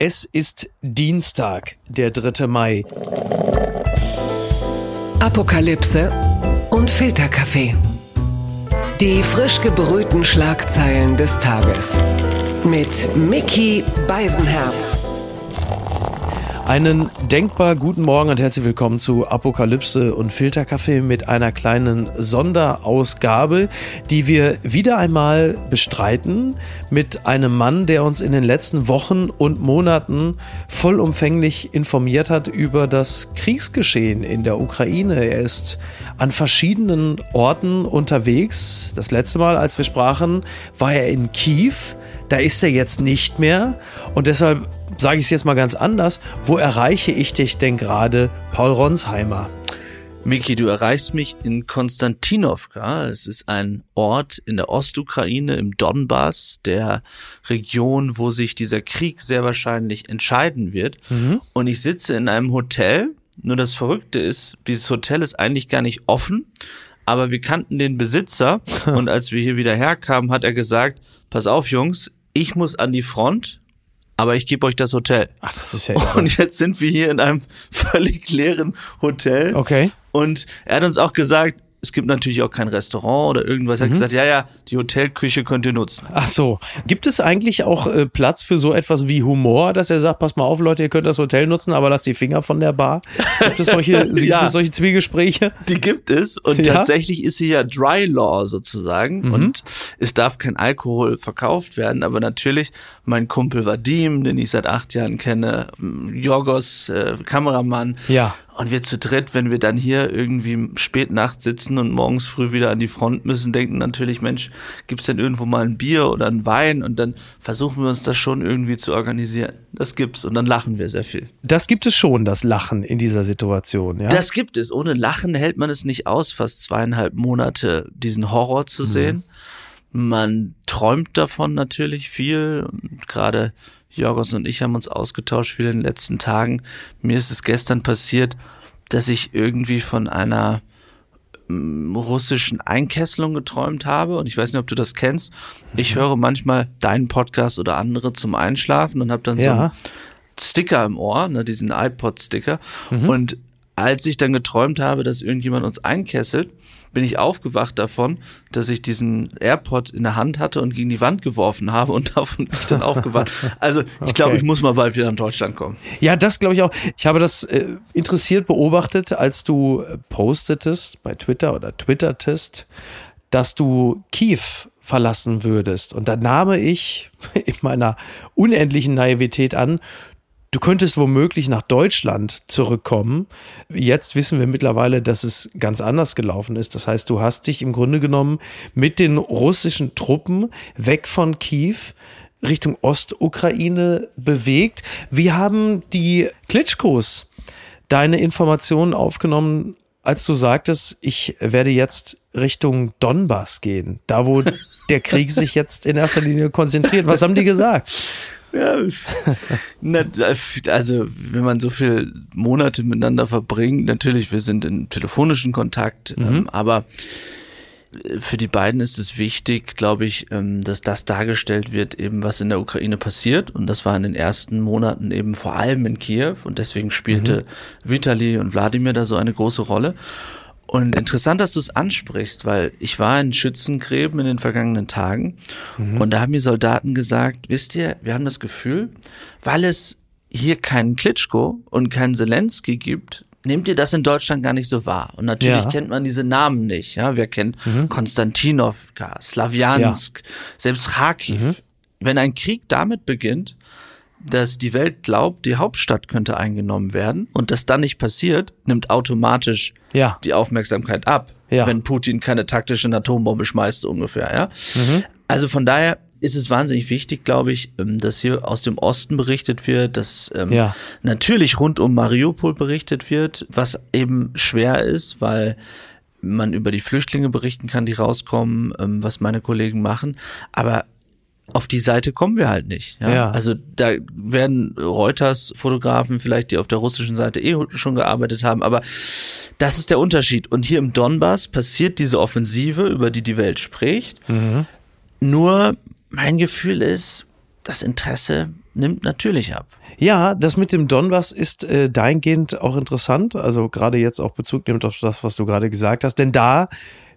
Es ist Dienstag, der 3. Mai. Apokalypse und Filterkaffee. Die frisch gebrühten Schlagzeilen des Tages. Mit Mickey Beisenherz. Einen denkbar guten Morgen und herzlich willkommen zu Apokalypse und Filterkaffee mit einer kleinen Sonderausgabe, die wir wieder einmal bestreiten mit einem Mann, der uns in den letzten Wochen und Monaten vollumfänglich informiert hat über das Kriegsgeschehen in der Ukraine. Er ist an verschiedenen Orten unterwegs. Das letzte Mal, als wir sprachen, war er in Kiew. Da ist er jetzt nicht mehr. Und deshalb sage ich es jetzt mal ganz anders. Wo erreiche ich dich denn gerade, Paul Ronsheimer? Miki, du erreichst mich in Konstantinowka. Es ist ein Ort in der Ostukraine, im Donbass, der Region, wo sich dieser Krieg sehr wahrscheinlich entscheiden wird. Mhm. Und ich sitze in einem Hotel. Nur das Verrückte ist, dieses Hotel ist eigentlich gar nicht offen, aber wir kannten den Besitzer. und als wir hier wieder herkamen, hat er gesagt, pass auf, Jungs, ich muss an die Front, aber ich gebe euch das Hotel. Ach, das ist ja Und jetzt sind wir hier in einem völlig leeren Hotel. Okay. Und er hat uns auch gesagt, es gibt natürlich auch kein Restaurant oder irgendwas. Er hat mhm. gesagt, ja, ja, die Hotelküche könnt ihr nutzen. Ach so. Gibt es eigentlich auch äh, Platz für so etwas wie Humor, dass er sagt, pass mal auf, Leute, ihr könnt das Hotel nutzen, aber lasst die Finger von der Bar? Gibt es solche, ja. gibt es solche Zwiegespräche? Die gibt es. Und ja? tatsächlich ist hier ja Dry Law sozusagen. Mhm. Und es darf kein Alkohol verkauft werden. Aber natürlich, mein Kumpel Vadim, den ich seit acht Jahren kenne, Jorgos, äh, Kameramann. Ja. Und wir zu dritt, wenn wir dann hier irgendwie spät Nacht sitzen und morgens früh wieder an die Front müssen, denken natürlich, Mensch, gibt's denn irgendwo mal ein Bier oder ein Wein? Und dann versuchen wir uns das schon irgendwie zu organisieren. Das gibt's und dann lachen wir sehr viel. Das gibt es schon, das Lachen in dieser Situation, ja? Das gibt es. Ohne Lachen hält man es nicht aus, fast zweieinhalb Monate diesen Horror zu mhm. sehen. Man träumt davon natürlich viel. Gerade Jorgos und ich haben uns ausgetauscht viel in den letzten Tagen. Mir ist es gestern passiert, dass ich irgendwie von einer mm, russischen Einkesselung geträumt habe und ich weiß nicht, ob du das kennst. Ich mhm. höre manchmal deinen Podcast oder andere zum Einschlafen und habe dann ja. so einen Sticker im Ohr, ne, diesen iPod-Sticker. Mhm. Und als ich dann geträumt habe, dass irgendjemand uns einkesselt, bin ich aufgewacht davon, dass ich diesen AirPod in der Hand hatte und gegen die Wand geworfen habe und davon bin ich dann aufgewacht. Also ich okay. glaube, ich muss mal bald wieder in Deutschland kommen. Ja, das glaube ich auch. Ich habe das äh, interessiert beobachtet, als du postetest bei Twitter oder twittertest, dass du Kiew verlassen würdest. Und da nahm ich in meiner unendlichen Naivität an, Du könntest womöglich nach Deutschland zurückkommen. Jetzt wissen wir mittlerweile, dass es ganz anders gelaufen ist. Das heißt, du hast dich im Grunde genommen mit den russischen Truppen weg von Kiew Richtung Ostukraine bewegt. Wie haben die Klitschkos deine Informationen aufgenommen, als du sagtest, ich werde jetzt Richtung Donbass gehen, da wo der Krieg sich jetzt in erster Linie konzentriert? Was haben die gesagt? Ja, also wenn man so viele Monate miteinander verbringt, natürlich, wir sind in telefonischen Kontakt, mhm. ähm, aber äh, für die beiden ist es wichtig, glaube ich, ähm, dass das dargestellt wird, eben was in der Ukraine passiert. Und das war in den ersten Monaten eben vor allem in Kiew. Und deswegen spielte mhm. Vitali und Wladimir da so eine große Rolle. Und interessant, dass du es ansprichst, weil ich war in Schützengräben in den vergangenen Tagen mhm. und da haben mir Soldaten gesagt, wisst ihr, wir haben das Gefühl, weil es hier keinen Klitschko und keinen Zelensky gibt, nehmt ihr das in Deutschland gar nicht so wahr. Und natürlich ja. kennt man diese Namen nicht. Ja, wer kennt mhm. Konstantinovka, Slawiansk, ja. selbst Kharkiv. Mhm. Wenn ein Krieg damit beginnt, dass die Welt glaubt, die Hauptstadt könnte eingenommen werden und das dann nicht passiert, nimmt automatisch ja. die Aufmerksamkeit ab, ja. wenn Putin keine taktische Atombombe schmeißt, so ungefähr. Ja? Mhm. Also von daher ist es wahnsinnig wichtig, glaube ich, ähm, dass hier aus dem Osten berichtet wird, dass ähm, ja. natürlich rund um Mariupol berichtet wird, was eben schwer ist, weil man über die Flüchtlinge berichten kann, die rauskommen, ähm, was meine Kollegen machen. Aber auf die Seite kommen wir halt nicht. Ja? ja? Also da werden Reuters-Fotografen vielleicht, die auf der russischen Seite eh schon gearbeitet haben, aber das ist der Unterschied. Und hier im Donbass passiert diese Offensive, über die die Welt spricht. Mhm. Nur mein Gefühl ist, das Interesse nimmt natürlich ab. Ja, das mit dem Donbass ist äh, dahingehend auch interessant. Also gerade jetzt auch Bezug nimmt auf das, was du gerade gesagt hast. Denn da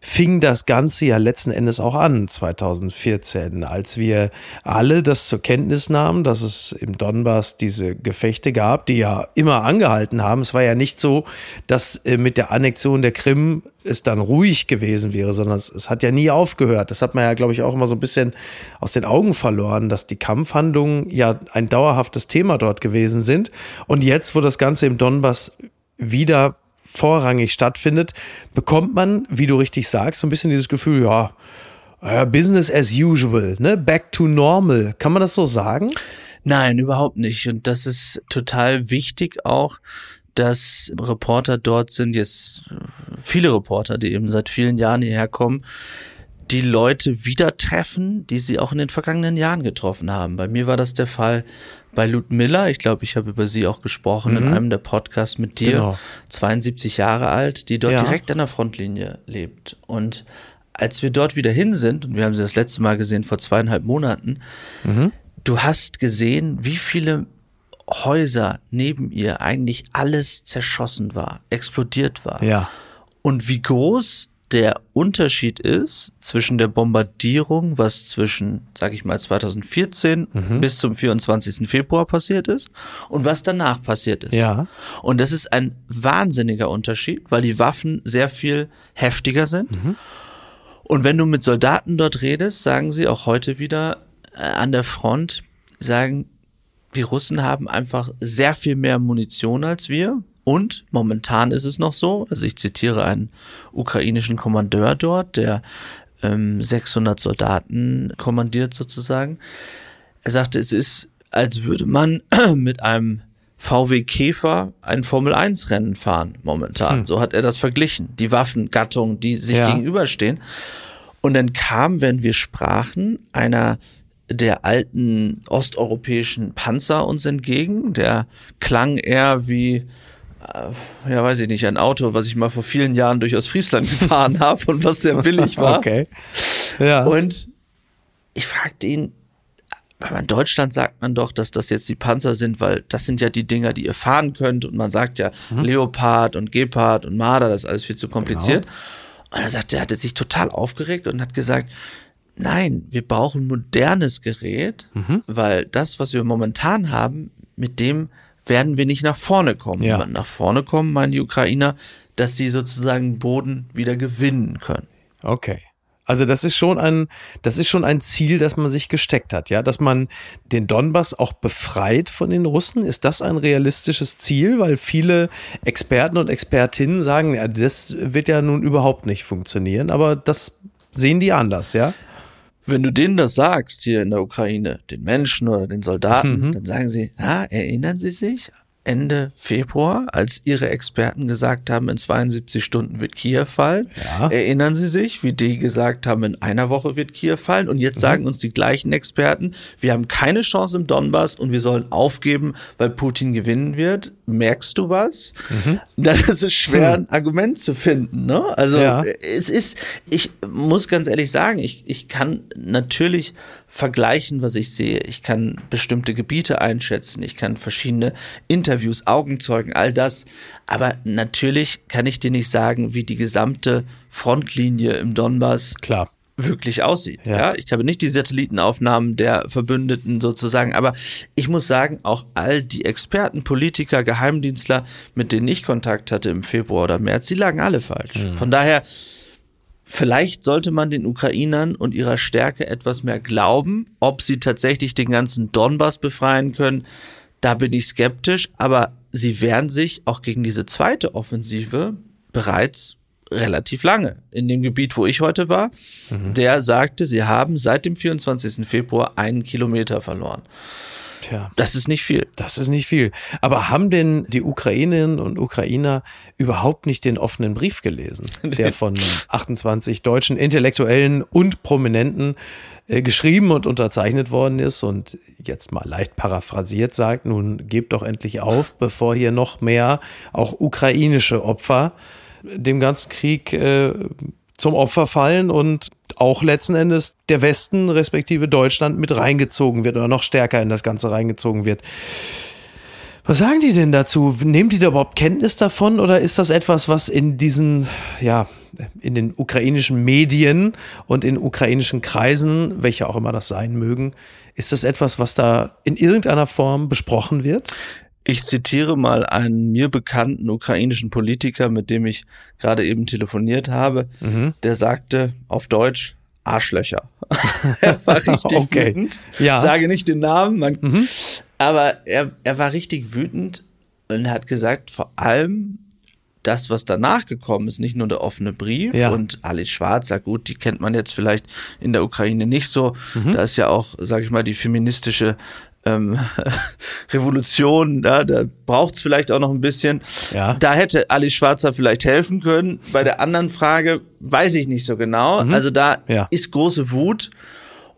fing das Ganze ja letzten Endes auch an, 2014, als wir alle das zur Kenntnis nahmen, dass es im Donbass diese Gefechte gab, die ja immer angehalten haben. Es war ja nicht so, dass äh, mit der Annexion der Krim es dann ruhig gewesen wäre, sondern es, es hat ja nie aufgehört. Das hat man ja, glaube ich, auch immer so ein bisschen aus den Augen verloren, dass die Kampfhandlungen ja ein dauerhaftes Thema dort gewesen sind. Und jetzt, wo das Ganze im Donbass wieder vorrangig stattfindet, bekommt man, wie du richtig sagst, so ein bisschen dieses Gefühl, ja, Business as usual, ne? Back to normal. Kann man das so sagen? Nein, überhaupt nicht. Und das ist total wichtig auch, dass Reporter dort sind, jetzt viele Reporter, die eben seit vielen Jahren hierher kommen, die Leute wieder treffen, die sie auch in den vergangenen Jahren getroffen haben. Bei mir war das der Fall bei Ludmilla. Ich glaube, ich habe über sie auch gesprochen mhm. in einem der Podcasts mit dir. Genau. 72 Jahre alt, die dort ja. direkt an der Frontlinie lebt. Und als wir dort wieder hin sind, und wir haben sie das letzte Mal gesehen vor zweieinhalb Monaten, mhm. du hast gesehen, wie viele Häuser neben ihr eigentlich alles zerschossen war, explodiert war. Ja. Und wie groß der Unterschied ist zwischen der Bombardierung, was zwischen, sag ich mal, 2014 mhm. bis zum 24. Februar passiert ist und was danach passiert ist. Ja. Und das ist ein wahnsinniger Unterschied, weil die Waffen sehr viel heftiger sind. Mhm. Und wenn du mit Soldaten dort redest, sagen sie auch heute wieder äh, an der Front, sagen, die Russen haben einfach sehr viel mehr Munition als wir. Und momentan ist es noch so, also ich zitiere einen ukrainischen Kommandeur dort, der ähm, 600 Soldaten kommandiert sozusagen. Er sagte, es ist, als würde man mit einem VW Käfer ein Formel 1 Rennen fahren momentan. Hm. So hat er das verglichen. Die Waffengattungen, die sich ja. gegenüberstehen. Und dann kam, wenn wir sprachen, einer der alten osteuropäischen Panzer uns entgegen. Der klang eher wie ja, weiß ich nicht, ein Auto, was ich mal vor vielen Jahren durch Ostfriesland gefahren habe und was sehr billig war. Okay. Ja. Und ich fragte ihn, in Deutschland sagt man doch, dass das jetzt die Panzer sind, weil das sind ja die Dinger, die ihr fahren könnt. Und man sagt ja mhm. Leopard und Gepard und Marder, das ist alles viel zu kompliziert. Genau. Und er sagte, er hatte sich total aufgeregt und hat gesagt, nein, wir brauchen modernes Gerät, mhm. weil das, was wir momentan haben, mit dem werden wir nicht nach vorne kommen. Ja. Nach vorne kommen, meinen die Ukrainer, dass sie sozusagen Boden wieder gewinnen können. Okay. Also das ist schon ein, das ist schon ein Ziel, das man sich gesteckt hat, ja, dass man den Donbass auch befreit von den Russen. Ist das ein realistisches Ziel? Weil viele Experten und Expertinnen sagen, ja, das wird ja nun überhaupt nicht funktionieren. Aber das sehen die anders, ja? Wenn du denen das sagst hier in der Ukraine, den Menschen oder den Soldaten, mhm. dann sagen sie, na, erinnern sie sich Ende Februar, als ihre Experten gesagt haben, in 72 Stunden wird Kiew fallen. Ja. Erinnern Sie sich, wie die gesagt haben, in einer Woche wird Kiew fallen. Und jetzt mhm. sagen uns die gleichen Experten, wir haben keine Chance im Donbass und wir sollen aufgeben, weil Putin gewinnen wird. Merkst du was? Mhm. Dann ist es schwer, ein Argument zu finden. Ne? Also ja. es ist, ich muss ganz ehrlich sagen, ich, ich kann natürlich vergleichen, was ich sehe. Ich kann bestimmte Gebiete einschätzen. Ich kann verschiedene Interviews, Augenzeugen, all das. Aber natürlich kann ich dir nicht sagen, wie die gesamte Frontlinie im Donbass Klar. wirklich aussieht. Ja. ja. ich habe nicht die Satellitenaufnahmen der Verbündeten sozusagen, aber ich muss sagen, auch all die Experten, Politiker, Geheimdienstler, mit denen ich Kontakt hatte im Februar oder März, die lagen alle falsch. Mhm. Von daher Vielleicht sollte man den Ukrainern und ihrer Stärke etwas mehr glauben. Ob sie tatsächlich den ganzen Donbass befreien können, da bin ich skeptisch. Aber sie wehren sich auch gegen diese zweite Offensive bereits relativ lange. In dem Gebiet, wo ich heute war, mhm. der sagte, sie haben seit dem 24. Februar einen Kilometer verloren. Tja. Das ist nicht viel. Das ist nicht viel. Aber haben denn die Ukrainerinnen und Ukrainer überhaupt nicht den offenen Brief gelesen, der von 28 deutschen Intellektuellen und Prominenten äh, geschrieben und unterzeichnet worden ist und jetzt mal leicht paraphrasiert sagt, nun gebt doch endlich auf, bevor hier noch mehr auch ukrainische Opfer dem ganzen Krieg äh, zum Opfer fallen und auch letzten Endes der Westen respektive Deutschland mit reingezogen wird oder noch stärker in das Ganze reingezogen wird. Was sagen die denn dazu? Nehmen die da überhaupt Kenntnis davon oder ist das etwas, was in diesen, ja, in den ukrainischen Medien und in ukrainischen Kreisen, welche auch immer das sein mögen, ist das etwas, was da in irgendeiner Form besprochen wird? Ich zitiere mal einen mir bekannten ukrainischen Politiker, mit dem ich gerade eben telefoniert habe, mhm. der sagte auf Deutsch Arschlöcher. er war richtig okay. wütend. Ja. Sage nicht den Namen, man, mhm. aber er, er war richtig wütend und hat gesagt, vor allem das, was danach gekommen ist, nicht nur der offene Brief ja. und Alice Schwarzer, gut, die kennt man jetzt vielleicht in der Ukraine nicht so. Mhm. Da ist ja auch, sage ich mal, die feministische ähm, Revolution, ja, da braucht es vielleicht auch noch ein bisschen. Ja. Da hätte Alice Schwarzer vielleicht helfen können. Bei der anderen Frage weiß ich nicht so genau. Mhm. Also da ja. ist große Wut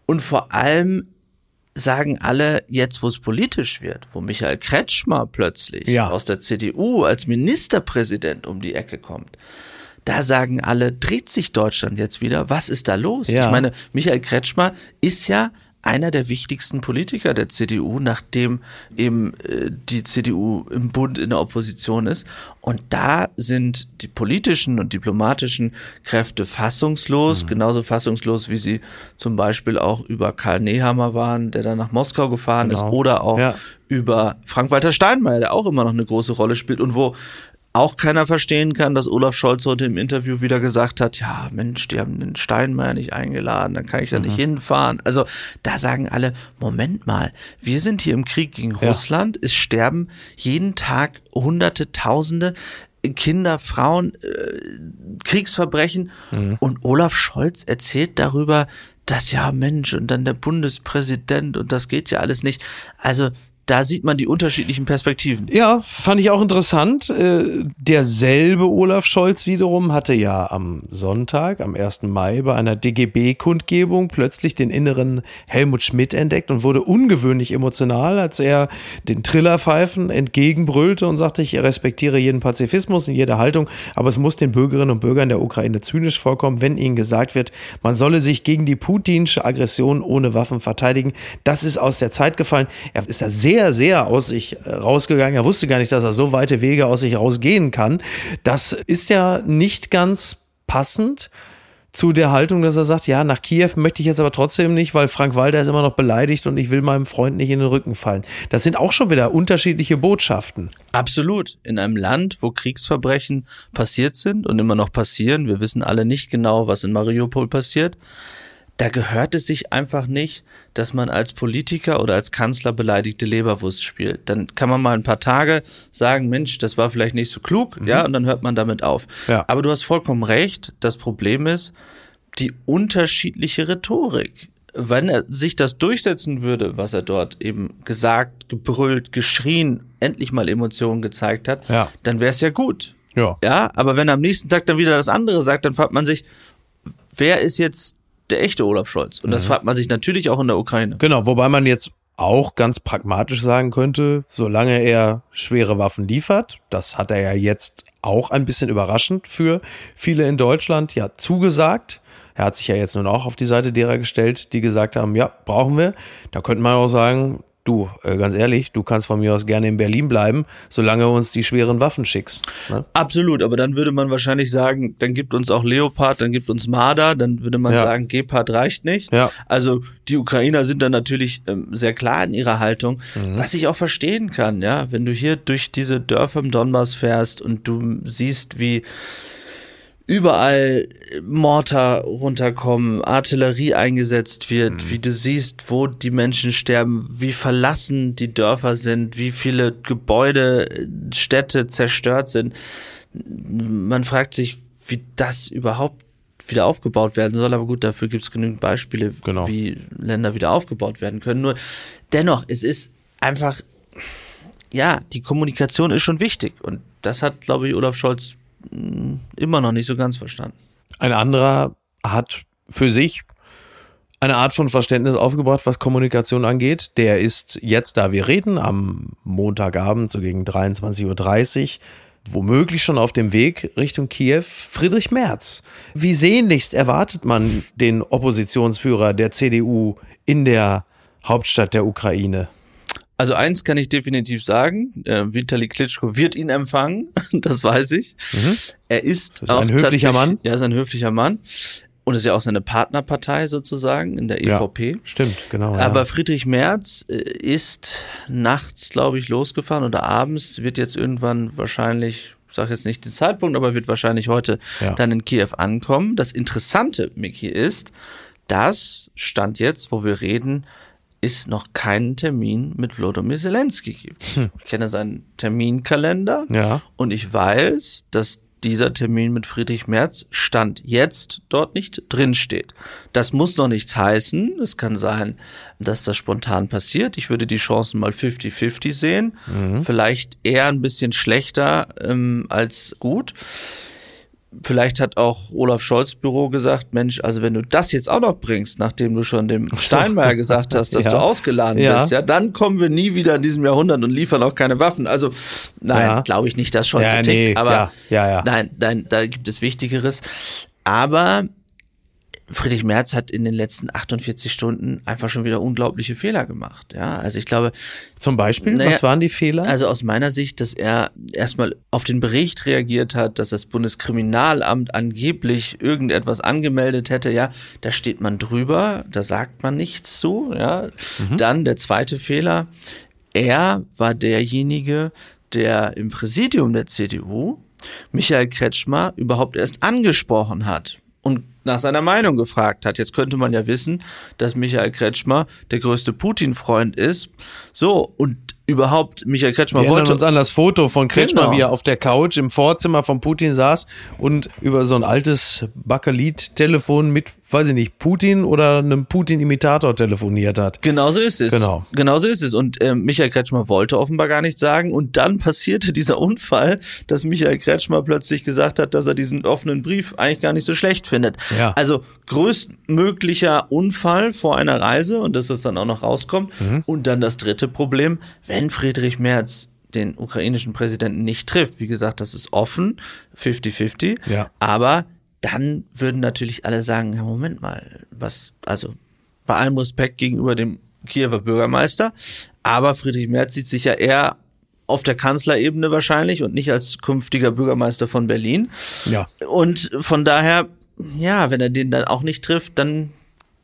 und vor allem sagen alle, jetzt wo es politisch wird, wo Michael Kretschmer plötzlich ja. aus der CDU als Ministerpräsident um die Ecke kommt, da sagen alle, dreht sich Deutschland jetzt wieder? Was ist da los? Ja. Ich meine, Michael Kretschmer ist ja einer der wichtigsten Politiker der CDU, nachdem eben äh, die CDU im Bund in der Opposition ist. Und da sind die politischen und diplomatischen Kräfte fassungslos, mhm. genauso fassungslos, wie sie zum Beispiel auch über Karl Nehammer waren, der dann nach Moskau gefahren genau. ist, oder auch ja. über Frank-Walter Steinmeier, der auch immer noch eine große Rolle spielt und wo auch keiner verstehen kann, dass Olaf Scholz heute im Interview wieder gesagt hat, ja Mensch, die haben den Steinmeier nicht eingeladen, dann kann ich da mhm. nicht hinfahren. Also da sagen alle, Moment mal, wir sind hier im Krieg gegen ja. Russland, es sterben jeden Tag Hunderte, Tausende Kinder, Frauen, äh, Kriegsverbrechen mhm. und Olaf Scholz erzählt darüber, dass ja Mensch und dann der Bundespräsident und das geht ja alles nicht. Also da sieht man die unterschiedlichen Perspektiven. Ja, fand ich auch interessant. Äh, derselbe Olaf Scholz wiederum hatte ja am Sonntag, am 1. Mai, bei einer DGB-Kundgebung plötzlich den inneren Helmut Schmidt entdeckt und wurde ungewöhnlich emotional, als er den Trillerpfeifen entgegenbrüllte und sagte, ich respektiere jeden Pazifismus in jeder Haltung, aber es muss den Bürgerinnen und Bürgern der Ukraine zynisch vorkommen, wenn ihnen gesagt wird, man solle sich gegen die putinsche Aggression ohne Waffen verteidigen. Das ist aus der Zeit gefallen. Er ist da sehr sehr, sehr aus sich äh, rausgegangen. Er wusste gar nicht, dass er so weite Wege aus sich rausgehen kann. Das ist ja nicht ganz passend zu der Haltung, dass er sagt, ja, nach Kiew möchte ich jetzt aber trotzdem nicht, weil Frank Walter ist immer noch beleidigt und ich will meinem Freund nicht in den Rücken fallen. Das sind auch schon wieder unterschiedliche Botschaften. Absolut. In einem Land, wo Kriegsverbrechen passiert sind und immer noch passieren, wir wissen alle nicht genau, was in Mariupol passiert, da gehört es sich einfach nicht, dass man als Politiker oder als Kanzler beleidigte Leberwurst spielt. Dann kann man mal ein paar Tage sagen, Mensch, das war vielleicht nicht so klug, mhm. ja, und dann hört man damit auf. Ja. Aber du hast vollkommen recht. Das Problem ist die unterschiedliche Rhetorik. Wenn er sich das durchsetzen würde, was er dort eben gesagt, gebrüllt, geschrien, endlich mal Emotionen gezeigt hat, ja. dann wäre es ja gut. Ja. ja, aber wenn er am nächsten Tag dann wieder das andere sagt, dann fragt man sich, wer ist jetzt der echte Olaf Scholz. Und das mhm. fragt man sich natürlich auch in der Ukraine. Genau, wobei man jetzt auch ganz pragmatisch sagen könnte, solange er schwere Waffen liefert, das hat er ja jetzt auch ein bisschen überraschend für viele in Deutschland ja zugesagt. Er hat sich ja jetzt nun auch auf die Seite derer gestellt, die gesagt haben, ja, brauchen wir. Da könnte man auch sagen, du, äh, ganz ehrlich, du kannst von mir aus gerne in Berlin bleiben, solange du uns die schweren Waffen schickst. Ne? Absolut, aber dann würde man wahrscheinlich sagen, dann gibt uns auch Leopard, dann gibt uns Marder, dann würde man ja. sagen, Gepard reicht nicht. Ja. Also die Ukrainer sind dann natürlich ähm, sehr klar in ihrer Haltung, mhm. was ich auch verstehen kann, ja, wenn du hier durch diese Dörfer im Donbass fährst und du siehst, wie überall Mortar runterkommen, Artillerie eingesetzt wird, mhm. wie du siehst, wo die Menschen sterben, wie verlassen die Dörfer sind, wie viele Gebäude, Städte zerstört sind. Man fragt sich, wie das überhaupt wieder aufgebaut werden soll, aber gut, dafür gibt es genügend Beispiele, genau. wie Länder wieder aufgebaut werden können. Nur dennoch, es ist einfach, ja, die Kommunikation ist schon wichtig und das hat, glaube ich, Olaf Scholz immer noch nicht so ganz verstanden. Ein anderer hat für sich eine Art von Verständnis aufgebracht, was Kommunikation angeht. Der ist jetzt, da wir reden, am Montagabend, so gegen 23.30 Uhr, womöglich schon auf dem Weg Richtung Kiew, Friedrich Merz. Wie sehnlichst erwartet man den Oppositionsführer der CDU in der Hauptstadt der Ukraine? Also eins kann ich definitiv sagen, äh, Vitali Klitschko wird ihn empfangen, das weiß ich. Mhm. Er ist, das ist ein höflicher Mann. Ja, ist ein höflicher Mann. Und ist ja auch seine Partnerpartei sozusagen in der EVP. Ja, stimmt, genau. Aber ja. Friedrich Merz äh, ist nachts, glaube ich, losgefahren oder abends, wird jetzt irgendwann wahrscheinlich, ich sage jetzt nicht den Zeitpunkt, aber wird wahrscheinlich heute ja. dann in Kiew ankommen. Das Interessante, Miki, ist, dass Stand jetzt, wo wir reden, es noch keinen Termin mit Wlodomir Zelensky gibt. Hm. Ich kenne seinen Terminkalender ja. und ich weiß, dass dieser Termin mit Friedrich Merz Stand jetzt dort nicht drinsteht. Das muss noch nichts heißen. Es kann sein, dass das spontan passiert. Ich würde die Chancen mal 50-50 sehen. Mhm. Vielleicht eher ein bisschen schlechter ähm, als gut. Vielleicht hat auch Olaf Scholz Büro gesagt, Mensch, also wenn du das jetzt auch noch bringst, nachdem du schon dem Steinmeier gesagt hast, dass ja. du ausgeladen ja. bist, ja, dann kommen wir nie wieder in diesem Jahrhundert und liefern auch keine Waffen. Also nein, ja. glaube ich nicht, dass Scholz ja, so tickt, nee. aber nein, nein, da gibt es Wichtigeres. Aber Friedrich Merz hat in den letzten 48 Stunden einfach schon wieder unglaubliche Fehler gemacht. Ja, also ich glaube. Zum Beispiel, naja, was waren die Fehler? Also aus meiner Sicht, dass er erstmal auf den Bericht reagiert hat, dass das Bundeskriminalamt angeblich irgendetwas angemeldet hätte. Ja, da steht man drüber, da sagt man nichts zu. Ja, mhm. dann der zweite Fehler. Er war derjenige, der im Präsidium der CDU Michael Kretschmer überhaupt erst angesprochen hat und nach seiner Meinung gefragt hat. Jetzt könnte man ja wissen, dass Michael Kretschmer der größte Putin-Freund ist. So, und überhaupt Michael Kretschmer Wir wollte uns an das Foto von Kretschmer, genau. wie er auf der Couch im Vorzimmer von Putin saß und über so ein altes Bakelit-Telefon mit weiß ich nicht, Putin oder einem Putin-Imitator telefoniert hat. Genauso ist es. Genau. Genauso ist es. Und äh, Michael Kretschmer wollte offenbar gar nichts sagen. Und dann passierte dieser Unfall, dass Michael Kretschmer plötzlich gesagt hat, dass er diesen offenen Brief eigentlich gar nicht so schlecht findet. Ja. Also größtmöglicher Unfall vor einer Reise und dass das dann auch noch rauskommt. Mhm. Und dann das dritte Problem, wenn Friedrich Merz den ukrainischen Präsidenten nicht trifft. Wie gesagt, das ist offen, 50-50. Ja. Aber dann würden natürlich alle sagen, ja, Moment mal, was, also bei allem Respekt gegenüber dem Kiewer Bürgermeister, aber Friedrich Merz sieht sich ja eher auf der Kanzlerebene wahrscheinlich und nicht als künftiger Bürgermeister von Berlin. Ja. Und von daher, ja, wenn er den dann auch nicht trifft, dann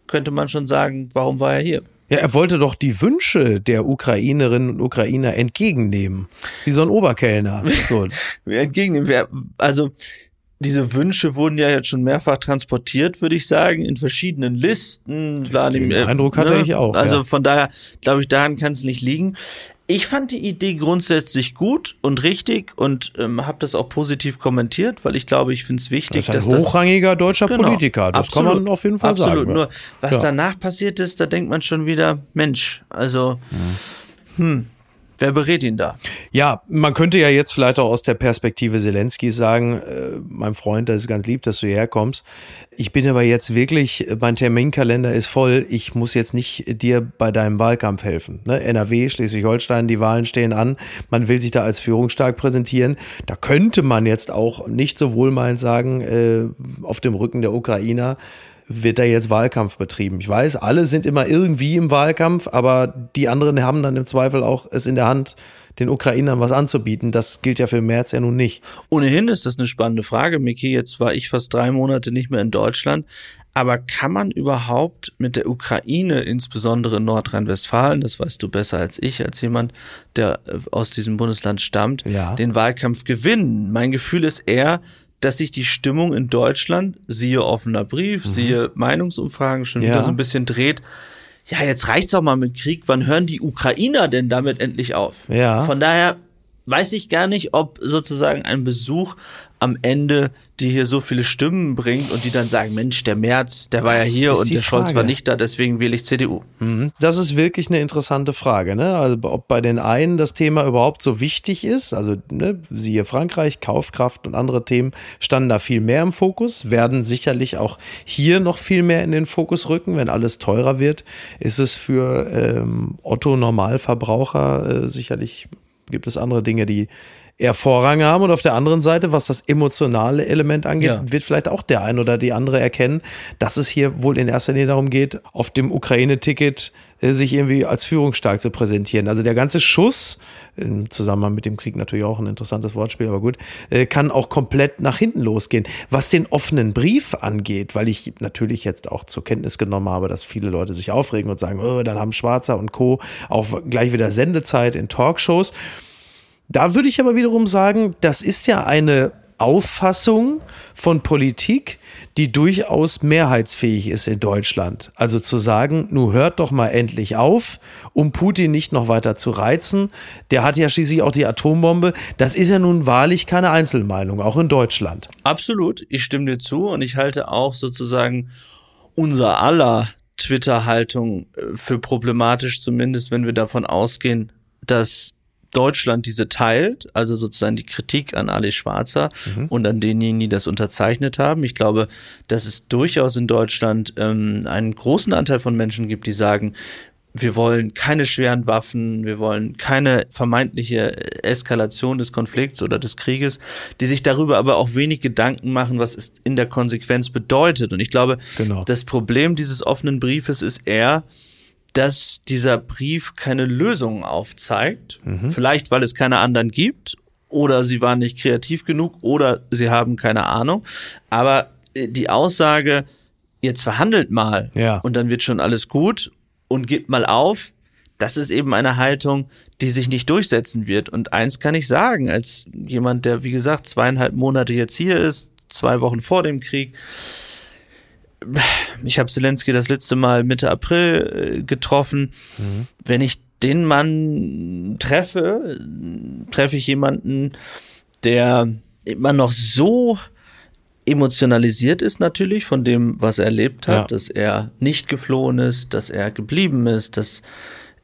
könnte man schon sagen, warum war er hier? Ja, er wollte doch die Wünsche der Ukrainerinnen und Ukrainer entgegennehmen. Wie so ein Oberkellner. So. entgegennehmen. Also, diese Wünsche wurden ja jetzt schon mehrfach transportiert, würde ich sagen, in verschiedenen Listen. Den äh, Eindruck hatte ne? ich auch. Also ja. von daher, glaube ich, daran kann es nicht liegen. Ich fand die Idee grundsätzlich gut und richtig und ähm, habe das auch positiv kommentiert, weil ich glaube, ich finde es wichtig, das ist ein dass hochrangiger deutscher genau, Politiker. Das absolut, kann man auf jeden Fall absolut. sagen. Absolut. Nur was ja. danach passiert ist, da denkt man schon wieder, Mensch, also hm, Wer berät ihn da? Ja, man könnte ja jetzt vielleicht auch aus der Perspektive Zelenskis sagen, äh, mein Freund, das ist ganz lieb, dass du hierher kommst. Ich bin aber jetzt wirklich, mein Terminkalender ist voll. Ich muss jetzt nicht dir bei deinem Wahlkampf helfen. Ne? NRW, Schleswig-Holstein, die Wahlen stehen an. Man will sich da als führungsstark präsentieren. Da könnte man jetzt auch nicht so wohlmeinend sagen, äh, auf dem Rücken der Ukrainer, wird da jetzt Wahlkampf betrieben. Ich weiß, alle sind immer irgendwie im Wahlkampf, aber die anderen haben dann im Zweifel auch es in der Hand, den Ukrainern was anzubieten. Das gilt ja für März ja nun nicht. Ohnehin ist das eine spannende Frage, Miki. Jetzt war ich fast drei Monate nicht mehr in Deutschland. Aber kann man überhaupt mit der Ukraine, insbesondere Nordrhein-Westfalen, das weißt du besser als ich, als jemand, der aus diesem Bundesland stammt, ja. den Wahlkampf gewinnen? Mein Gefühl ist eher, dass sich die Stimmung in Deutschland, siehe offener Brief, mhm. siehe Meinungsumfragen, schon ja. wieder so ein bisschen dreht. Ja, jetzt reicht's auch mal mit Krieg. Wann hören die Ukrainer denn damit endlich auf? Ja. Von daher weiß ich gar nicht, ob sozusagen ein Besuch am Ende die hier so viele Stimmen bringt und die dann sagen, Mensch, der Merz, der war das ja hier und der Frage. Scholz war nicht da, deswegen wähle ich CDU. Mhm. Das ist wirklich eine interessante Frage, ne? Also ob bei den einen das Thema überhaupt so wichtig ist, also ne, siehe Frankreich, Kaufkraft und andere Themen standen da viel mehr im Fokus, werden sicherlich auch hier noch viel mehr in den Fokus rücken, wenn alles teurer wird, ist es für ähm, Otto Normalverbraucher äh, sicherlich gibt es andere Dinge, die eher Vorrang haben und auf der anderen Seite, was das emotionale Element angeht, Ja. wird vielleicht auch der ein oder die andere erkennen, dass es hier wohl in erster Linie darum geht, auf dem Ukraine-Ticket sich irgendwie als führungsstark zu präsentieren. Also der ganze Schuss, im Zusammenhang mit dem Krieg natürlich auch ein interessantes Wortspiel, aber gut, äh, kann auch komplett nach hinten losgehen. Was den offenen Brief angeht, weil ich natürlich jetzt auch zur Kenntnis genommen habe, dass viele Leute sich aufregen und sagen, oh, dann haben Schwarzer und Co. auch gleich wieder Sendezeit in Talkshows. Da würde ich aber wiederum sagen, das ist ja eine Auffassung von Politik, die durchaus mehrheitsfähig ist in Deutschland. Also zu sagen, nun hört doch mal endlich auf, um Putin nicht noch weiter zu reizen. Der hat ja schließlich auch die Atombombe. Das ist ja nun wahrlich keine Einzelmeinung, auch in Deutschland. Absolut, ich stimme dir zu und ich halte auch sozusagen unser aller Twitter-Haltung äh, für problematisch, zumindest wenn wir davon ausgehen, dass Deutschland diese teilt, also sozusagen die Kritik an Ali Schwarzer und an denjenigen, die das unterzeichnet haben. Ich glaube, dass es durchaus in Deutschland ähm, einen großen Anteil von Menschen gibt, die sagen, wir wollen keine schweren Waffen, wir wollen keine vermeintliche Eskalation des Konflikts oder des Krieges, die sich darüber aber auch wenig Gedanken machen, was es in der Konsequenz bedeutet. Und ich glaube, Genau. das Problem dieses offenen Briefes ist eher, dass dieser Brief keine Lösungen aufzeigt. Vielleicht, weil es keine anderen gibt oder sie waren nicht kreativ genug oder sie haben keine Ahnung. Aber äh, die Aussage, jetzt verhandelt mal Ja. und dann wird schon alles gut und gebt mal auf, das ist eben eine Haltung, die sich nicht durchsetzen wird. Und eins kann ich sagen, als jemand, der, wie gesagt, zweieinhalb Monate jetzt hier ist, zwei Wochen vor dem Krieg, ich habe Zelensky das letzte Mal Mitte April äh, getroffen. Wenn ich den Mann treffe, treffe ich jemanden, der immer noch so emotionalisiert ist natürlich von dem, was er erlebt hat, Ja. dass er nicht geflohen ist, dass er geblieben ist, dass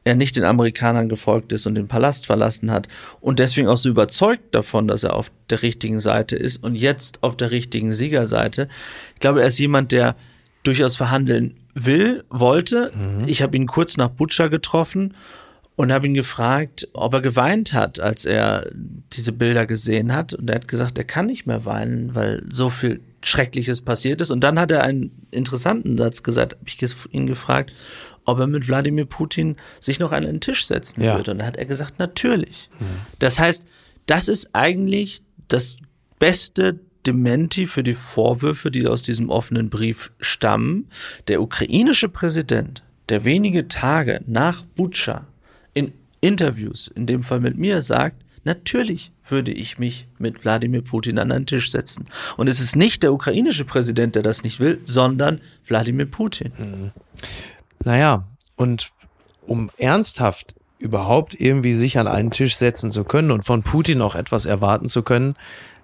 er nicht den Amerikanern gefolgt ist und den Palast verlassen hat und deswegen auch so überzeugt davon, dass er auf der richtigen Seite ist und jetzt auf der richtigen Siegerseite. Ich glaube, er ist jemand, der durchaus verhandeln will, wollte. Ich habe ihn kurz nach Butcher getroffen und habe ihn gefragt, ob er geweint hat, als er diese Bilder gesehen hat. Und er hat gesagt, er kann nicht mehr weinen, weil so viel Schreckliches passiert ist. Und dann hat er einen interessanten Satz gesagt, habe ich ihn gefragt, ob er mit Wladimir Putin sich noch an einen Tisch setzen Ja. würde. Und dann hat er gesagt, natürlich. Das heißt, das ist eigentlich das beste Dementi für die Vorwürfe, die aus diesem offenen Brief stammen. Der ukrainische Präsident, der wenige Tage nach Butscha in Interviews, in dem Fall mit mir, sagt, natürlich würde ich mich mit Wladimir Putin an einen Tisch setzen. Und es ist nicht der ukrainische Präsident, der das nicht will, sondern Wladimir Putin. Naja, und um ernsthaft überhaupt irgendwie sich an einen Tisch setzen zu können und von Putin auch etwas erwarten zu können,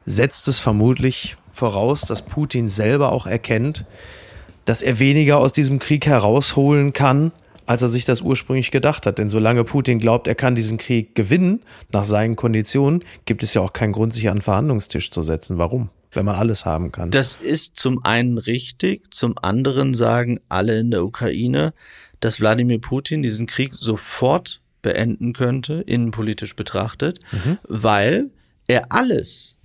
setzt es vermutlich voraus, dass Putin selber auch erkennt, dass er weniger aus diesem Krieg herausholen kann, als er sich das ursprünglich gedacht hat. Denn solange Putin glaubt, er kann diesen Krieg gewinnen, nach seinen Konditionen, gibt es ja auch keinen Grund, sich an einen Verhandlungstisch zu setzen. Warum? Wenn man alles haben kann. Das ist zum einen richtig, zum anderen sagen alle in der Ukraine, dass Wladimir Putin diesen Krieg sofort beenden könnte, innenpolitisch betrachtet, weil er alles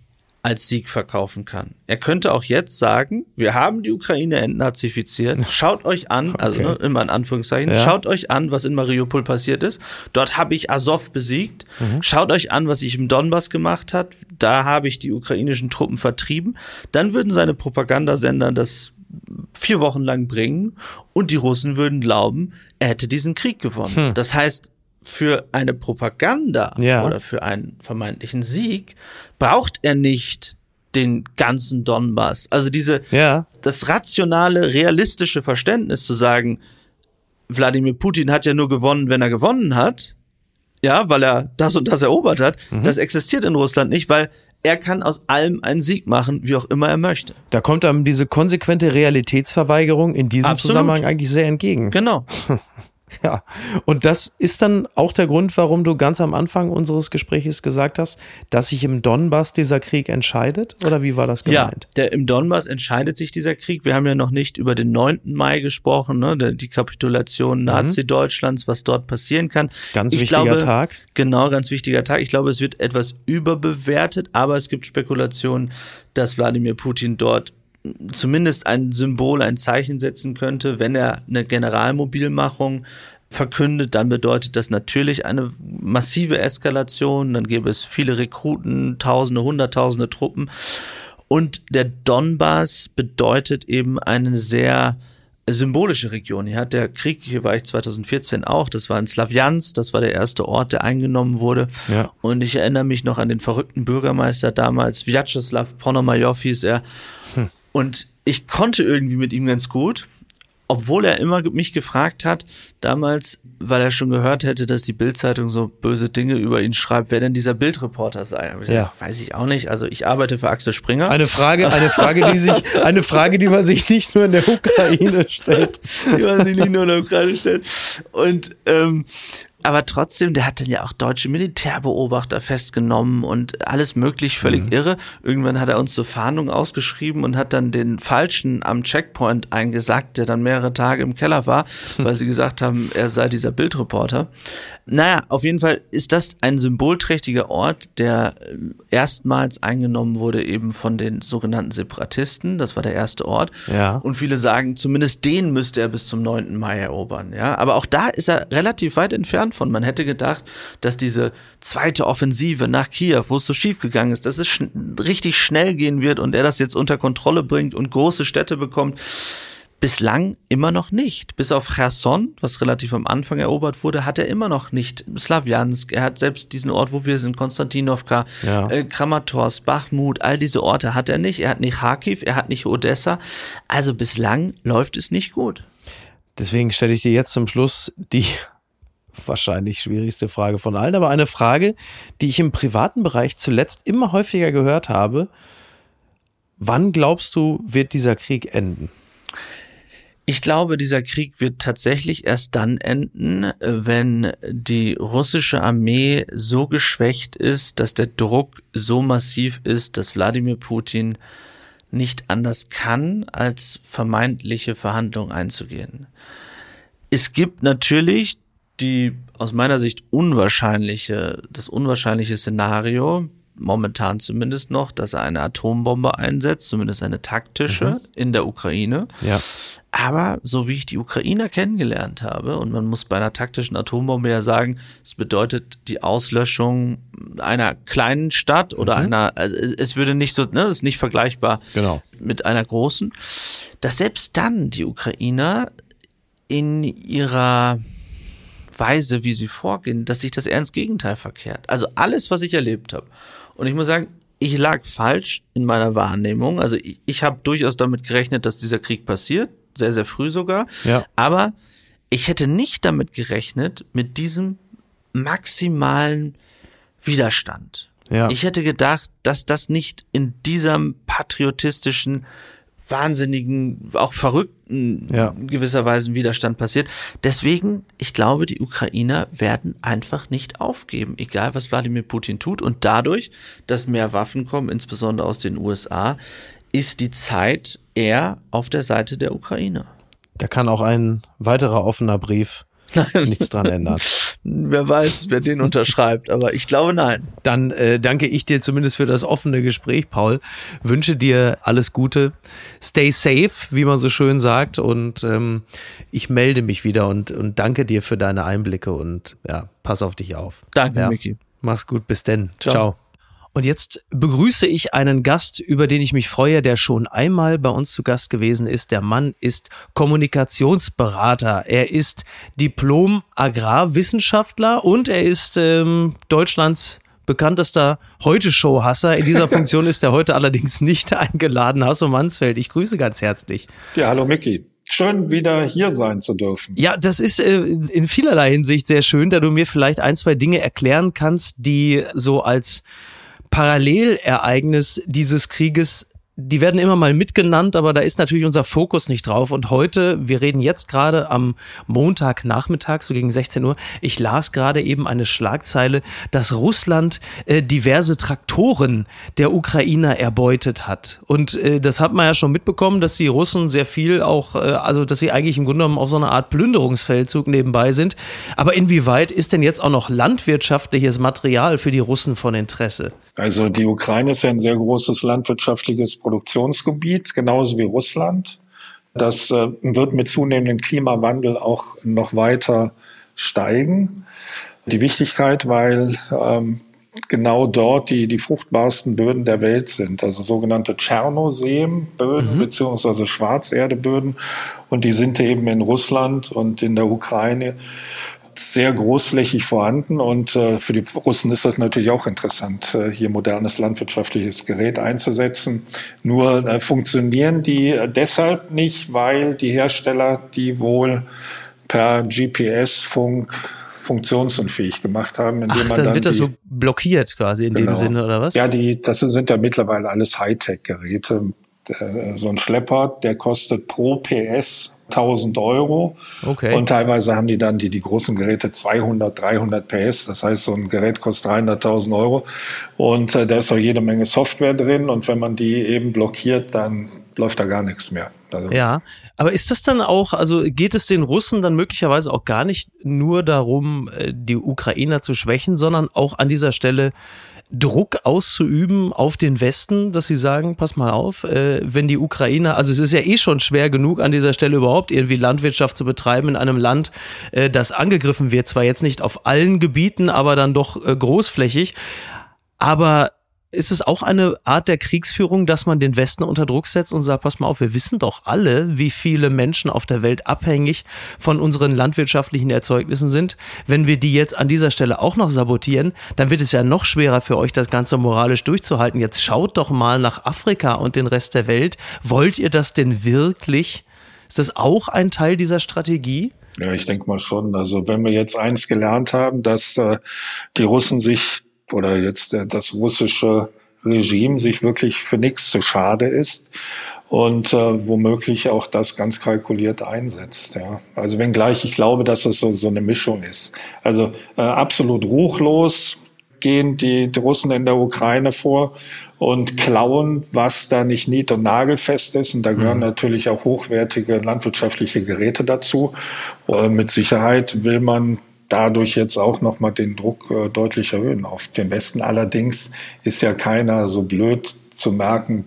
als Sieg verkaufen kann. Er könnte auch jetzt sagen, wir haben die Ukraine entnazifiziert, schaut euch an, also Okay. ne, immer in Anführungszeichen, Ja. schaut euch an, was in Mariupol passiert ist. Dort habe ich Azov besiegt. Schaut euch an, was ich im Donbass gemacht hat. Da habe ich die ukrainischen Truppen vertrieben. Dann würden seine Propagandasender das vier Wochen lang bringen und die Russen würden glauben, er hätte diesen Krieg gewonnen. Das heißt, für eine Propaganda Ja. oder für einen vermeintlichen Sieg braucht er nicht den ganzen Donbass. Also diese, ja, das rationale, realistische Verständnis zu sagen, Wladimir Putin hat ja nur gewonnen, wenn er gewonnen hat, ja, weil er das und das erobert hat, das existiert in Russland nicht, weil er kann aus allem einen Sieg machen, wie auch immer er möchte. da kommt einem diese konsequente Realitätsverweigerung in diesem Absolut. Zusammenhang eigentlich sehr entgegen. Genau. Ja, und das ist dann auch der Grund, warum du ganz am Anfang unseres Gesprächs gesagt hast, dass sich im Donbass dieser Krieg entscheidet? Oder wie war das gemeint? Ja, der, im Donbass entscheidet sich dieser Krieg. Wir haben ja noch nicht über den 9. Mai gesprochen, ne? die Kapitulation mhm. Nazi-Deutschlands, was dort passieren kann. Ganz ich wichtiger glaube, Tag. Genau, ganz wichtiger Tag. Ich glaube, es wird etwas überbewertet, aber es gibt Spekulationen, dass Wladimir Putin dort zumindest ein Symbol, ein Zeichen setzen könnte, wenn er eine Generalmobilmachung verkündet, dann bedeutet das natürlich eine massive Eskalation, dann gäbe es viele Rekruten, Tausende, Hunderttausende Truppen. Und der Donbass bedeutet eben eine sehr symbolische Region. Hier hat der Krieg, hier war ich 2014 auch, das war in Slavjansk, das war der erste Ort, der eingenommen wurde. Ja. Und ich erinnere mich noch an den verrückten Bürgermeister damals, Vyacheslav Ponomarev hieß er. Hm. Und ich konnte irgendwie mit ihm ganz gut, obwohl er immer mich gefragt hat, damals, weil er schon gehört hätte, dass die Bildzeitung so böse Dinge über ihn schreibt, wer denn dieser Bildreporter sei. Ich ja. Gesagt, weiß ich auch nicht. Also ich arbeite für Axel Springer. Eine Frage, eine Frage, die sich, eine Frage, die man sich nicht nur in der Ukraine stellt. Die man sich nicht nur in der Ukraine stellt. Und ähm, aber trotzdem, der hat dann ja auch deutsche Militärbeobachter festgenommen und alles möglich, völlig mhm. irre. Irgendwann hat er uns zur Fahndung ausgeschrieben und hat dann den Falschen am Checkpoint eingesagt, der dann mehrere Tage im Keller war, weil sie gesagt haben, er sei dieser Bildreporter. Naja, auf jeden Fall ist das ein symbolträchtiger Ort, der äh, erstmals eingenommen wurde eben von den sogenannten Separatisten. Das war der erste Ort. Ja. Und viele sagen, zumindest den müsste er bis zum 9. Mai erobern. Ja, aber auch da ist er relativ weit entfernt von. Man hätte gedacht, dass diese zweite Offensive nach Kiew, wo es so schief gegangen ist, dass es sch richtig schnell gehen wird und er das jetzt unter Kontrolle bringt und große Städte bekommt. Bislang immer noch nicht. Bis auf Cherson, was relativ am Anfang erobert wurde, hat er immer noch nicht Slavjansk. Er hat selbst diesen Ort, wo wir sind, Konstantinovka, ja. äh, Kramatorsk, Bachmut, all diese Orte hat er nicht. Er hat nicht Kharkiv, er hat nicht Odessa. Also bislang läuft es nicht gut. Deswegen stelle ich dir jetzt zum Schluss die wahrscheinlich schwierigste Frage von allen, aber eine Frage, die ich im privaten Bereich zuletzt immer häufiger gehört habe. Wann glaubst du, wird dieser Krieg enden? Ich glaube, dieser Krieg wird tatsächlich erst dann enden, wenn die russische Armee so geschwächt ist, dass der Druck so massiv ist, dass Wladimir Putin nicht anders kann, als vermeintliche Verhandlungen einzugehen. Es gibt natürlich die aus meiner Sicht unwahrscheinliche, das unwahrscheinliche Szenario, momentan zumindest noch, dass er eine Atombombe einsetzt, zumindest eine taktische mhm. in der Ukraine. Ja. Aber so wie ich die Ukrainer kennengelernt habe, und man muss bei einer taktischen Atombombe ja sagen, es bedeutet die Auslöschung einer kleinen Stadt oder mhm. einer, also es würde nicht so, ne, ist nicht vergleichbar genau. mit einer großen, dass selbst dann die Ukrainer in ihrer Weise, wie sie vorgehen, dass sich das eher ins Gegenteil verkehrt. Also alles, was ich erlebt habe. Und ich muss sagen, ich lag falsch in meiner Wahrnehmung. Also ich, ich habe durchaus damit gerechnet, dass dieser Krieg passiert, sehr, sehr früh sogar. Ja. Aber ich hätte nicht damit gerechnet, mit diesem maximalen Widerstand. Ja. Ich hätte gedacht, dass das nicht in diesem patriotistischen wahnsinnigen, auch verrückten ja. gewisserweise Widerstand passiert. Deswegen, ich glaube, die Ukrainer werden einfach nicht aufgeben, egal was Wladimir Putin tut. Und dadurch, dass mehr Waffen kommen, insbesondere aus den USA, ist die Zeit eher auf der Seite der Ukraine. Da kann auch ein weiterer offener Brief Nein. nichts dran ändern. Wer weiß, wer den unterschreibt, aber ich glaube nein. Dann äh, danke ich dir zumindest für das offene Gespräch, Paul. Wünsche dir alles Gute. Stay safe, wie man so schön sagt. Und ähm, ich melde mich wieder und, und danke dir für deine Einblicke und ja, pass auf dich auf. Danke, ja. Miki. Mach's gut, bis denn. Ciao. Ciao. Und jetzt begrüße ich einen Gast, über den ich mich freue, der schon einmal bei uns zu Gast gewesen ist. Der Mann ist Kommunikationsberater. Er ist Diplom-Agrarwissenschaftler und er ist ähm, Deutschlands bekanntester Heute-Show-Hasser. In dieser Funktion ist er heute allerdings nicht eingeladen. Hasso Mansfeld, ich grüße ganz herzlich. Ja, hallo Micky. Schön, wieder hier sein zu dürfen. Ja, das ist äh, in vielerlei Hinsicht sehr schön, da du mir vielleicht ein, zwei Dinge erklären kannst, die so als Parallelereignis dieses Krieges die werden immer mal mitgenannt, aber da ist natürlich unser Fokus nicht drauf. Und heute, wir reden jetzt gerade am Montagnachmittag, so gegen 16 Uhr, ich las gerade eben eine Schlagzeile, dass Russland äh, diverse Traktoren der Ukrainer erbeutet hat. Und äh, das hat man ja schon mitbekommen, dass die Russen sehr viel auch, äh, also dass sie eigentlich im Grunde genommen auf so einer Art Plünderungsfeldzug nebenbei sind. Aber inwieweit ist denn jetzt auch noch landwirtschaftliches Material für die Russen von Interesse? Also die Ukraine ist ja ein sehr großes landwirtschaftliches Produktionsgebiet, genauso wie Russland. Das äh, wird mit zunehmendem Klimawandel auch noch weiter steigen. Die Wichtigkeit, weil ähm, genau dort die, die fruchtbarsten Böden der Welt sind, also sogenannte Tschernosem-Böden mhm. beziehungsweise Schwarzerdeböden. Und die sind eben in Russland und in der Ukraine sehr großflächig vorhanden und äh, für die Russen ist das natürlich auch interessant, äh, hier modernes landwirtschaftliches Gerät einzusetzen. Nur äh, funktionieren die deshalb nicht, weil die Hersteller die wohl per GPS-Funk funktionsunfähig gemacht haben, indem Ach, man dann, dann wird das so blockiert quasi in genau. dem Sinne oder was? Ja, die das sind ja mittlerweile alles Hightech-Geräte. So ein Schlepper, der kostet pro PS 1000 Euro. Okay. Und teilweise haben die dann die, die großen Geräte 200, 300 PS. Das heißt, so ein Gerät kostet 300.000 Euro. Und äh, da ist auch jede Menge Software drin. Und wenn man die eben blockiert, dann läuft da gar nichts mehr. Also ja, aber ist das dann auch, also geht es den Russen dann möglicherweise auch gar nicht nur darum, äh, die Ukrainer zu schwächen, sondern auch an dieser Stelle Druck auszuüben auf den Westen, dass sie sagen, pass mal auf, äh, wenn die Ukrainer, also es ist ja eh schon schwer genug an dieser Stelle überhaupt irgendwie Landwirtschaft zu betreiben in einem Land, äh, das angegriffen wird, zwar jetzt nicht auf allen Gebieten, aber dann doch äh, großflächig. Aber ist es auch eine Art der Kriegsführung, dass man den Westen unter Druck setzt und sagt, pass mal auf, wir wissen doch alle, wie viele Menschen auf der Welt abhängig von unseren landwirtschaftlichen Erzeugnissen sind. Wenn wir die jetzt an dieser Stelle auch noch sabotieren, dann wird es ja noch schwerer für euch, das Ganze moralisch durchzuhalten. Jetzt schaut doch mal nach Afrika und den Rest der Welt. Wollt ihr das denn wirklich? Ist das auch ein Teil dieser Strategie? Ja, ich denke mal schon. Also wenn wir jetzt eins gelernt haben, dass äh, die Russen sich oder jetzt das russische Regime sich wirklich für nichts zu schade ist und äh, womöglich auch das ganz kalkuliert einsetzt. Ja. Also wenngleich ich glaube, dass es so, so eine Mischung ist. Also äh, absolut ruchlos gehen die, die Russen in der Ukraine vor und klauen, was da nicht nied- und nagelfest ist. Und da gehören mhm. natürlich auch hochwertige landwirtschaftliche Geräte dazu. Und mit Sicherheit will man dadurch jetzt auch nochmal den Druck äh, deutlich erhöhen. Auf den Westen allerdings ist ja keiner so blöd zu merken,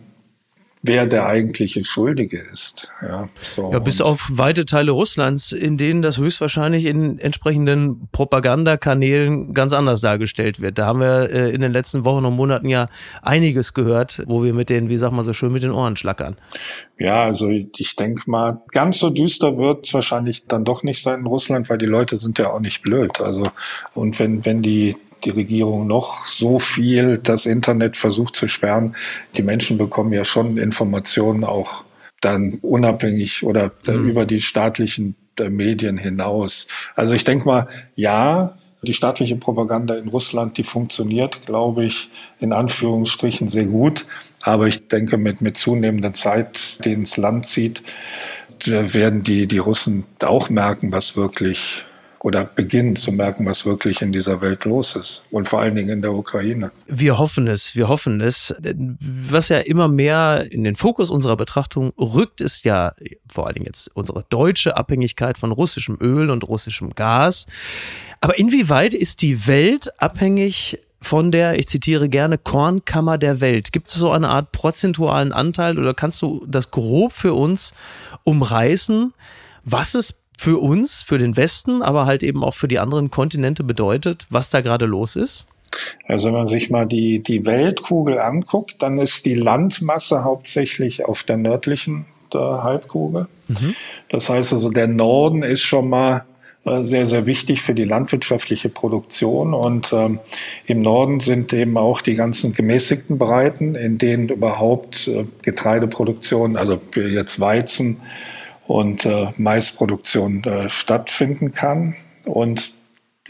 wer der eigentliche Schuldige ist. Ja, so. ja bis auf weite Teile Russlands, in denen das höchstwahrscheinlich in entsprechenden Propagandakanälen ganz anders dargestellt wird. Da haben wir äh, in den letzten Wochen und Monaten ja einiges gehört, wo wir mit den, wie sag mal so schön, mit den Ohren schlackern. Ja, also ich denke mal, ganz so düster wird es wahrscheinlich dann doch nicht sein in Russland, weil die Leute sind ja auch nicht blöd. Also und wenn wenn die die Regierung noch so viel das Internet versucht zu sperren. Die Menschen bekommen ja schon Informationen auch dann unabhängig oder mhm. über die staatlichen äh, Medien hinaus. Also ich denke mal, ja, die staatliche Propaganda in Russland, die funktioniert, glaube ich, in Anführungsstrichen sehr gut. Aber ich denke, mit, mit zunehmender Zeit, die ins Land zieht, werden die, die Russen auch merken, was wirklich oder beginnen zu merken, was wirklich in dieser Welt los ist und vor allen Dingen in der Ukraine. Wir hoffen es, wir hoffen es. Was ja immer mehr in den Fokus unserer Betrachtung rückt, ist ja vor allen Dingen jetzt unsere deutsche Abhängigkeit von russischem Öl und russischem Gas. Aber inwieweit ist die Welt abhängig von der, ich zitiere gerne, Kornkammer der Welt. Gibt es so eine Art prozentualen Anteil oder kannst du das grob für uns umreißen, was es für uns, für den Westen, aber halt eben auch für die anderen Kontinente bedeutet, was da gerade los ist? Also wenn man sich mal die, die Weltkugel anguckt, dann ist die Landmasse hauptsächlich auf der nördlichen der Halbkugel. Mhm. Das heißt also, der Norden ist schon mal äh, sehr, sehr wichtig für die landwirtschaftliche Produktion. Und ähm, im Norden sind eben auch die ganzen gemäßigten Breiten, in denen überhaupt äh, Getreideproduktion, also jetzt Weizen, und äh, Maisproduktion äh, stattfinden kann. Und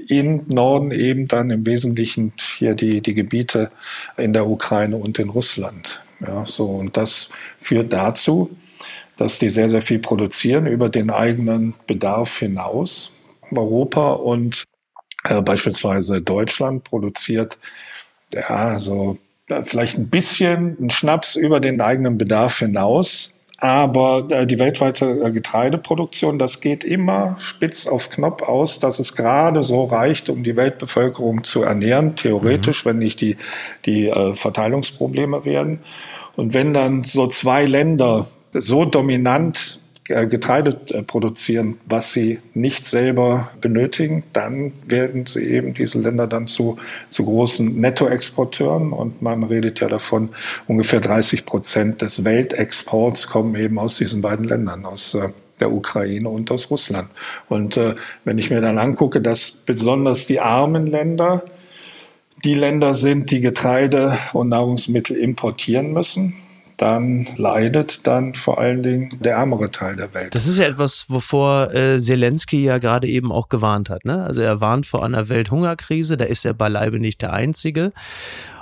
im Norden eben dann im Wesentlichen hier die, die Gebiete in der Ukraine und in Russland. Ja, so. Und das führt dazu, dass die sehr, sehr viel produzieren über den eigenen Bedarf hinaus. Europa und äh, beispielsweise Deutschland produziert ja so vielleicht ein bisschen ein Schnaps über den eigenen Bedarf hinaus. Aber äh, die weltweite äh, Getreideproduktion, das geht immer spitz auf Knopf aus, dass es gerade so reicht, um die Weltbevölkerung zu ernähren, theoretisch, mhm. wenn nicht die, die äh, Verteilungsprobleme werden. Und wenn dann so zwei Länder so dominant Getreide äh, produzieren, was sie nicht selber benötigen, dann werden sie eben diese Länder dann zu, zu großen Nettoexporteuren und man redet ja davon, ungefähr 30 Prozent des Weltexports kommen eben aus diesen beiden Ländern, aus äh, der Ukraine und aus Russland. Und äh, wenn ich mir dann angucke, dass besonders die armen Länder die Länder sind, die Getreide und Nahrungsmittel importieren müssen, dann leidet dann vor allen Dingen der ärmere Teil der Welt. Das ist ja etwas, wovor äh, Zelensky ja gerade eben auch gewarnt hat. Ne? Also er warnt vor einer Welthungerkrise, da ist er beileibe nicht der Einzige.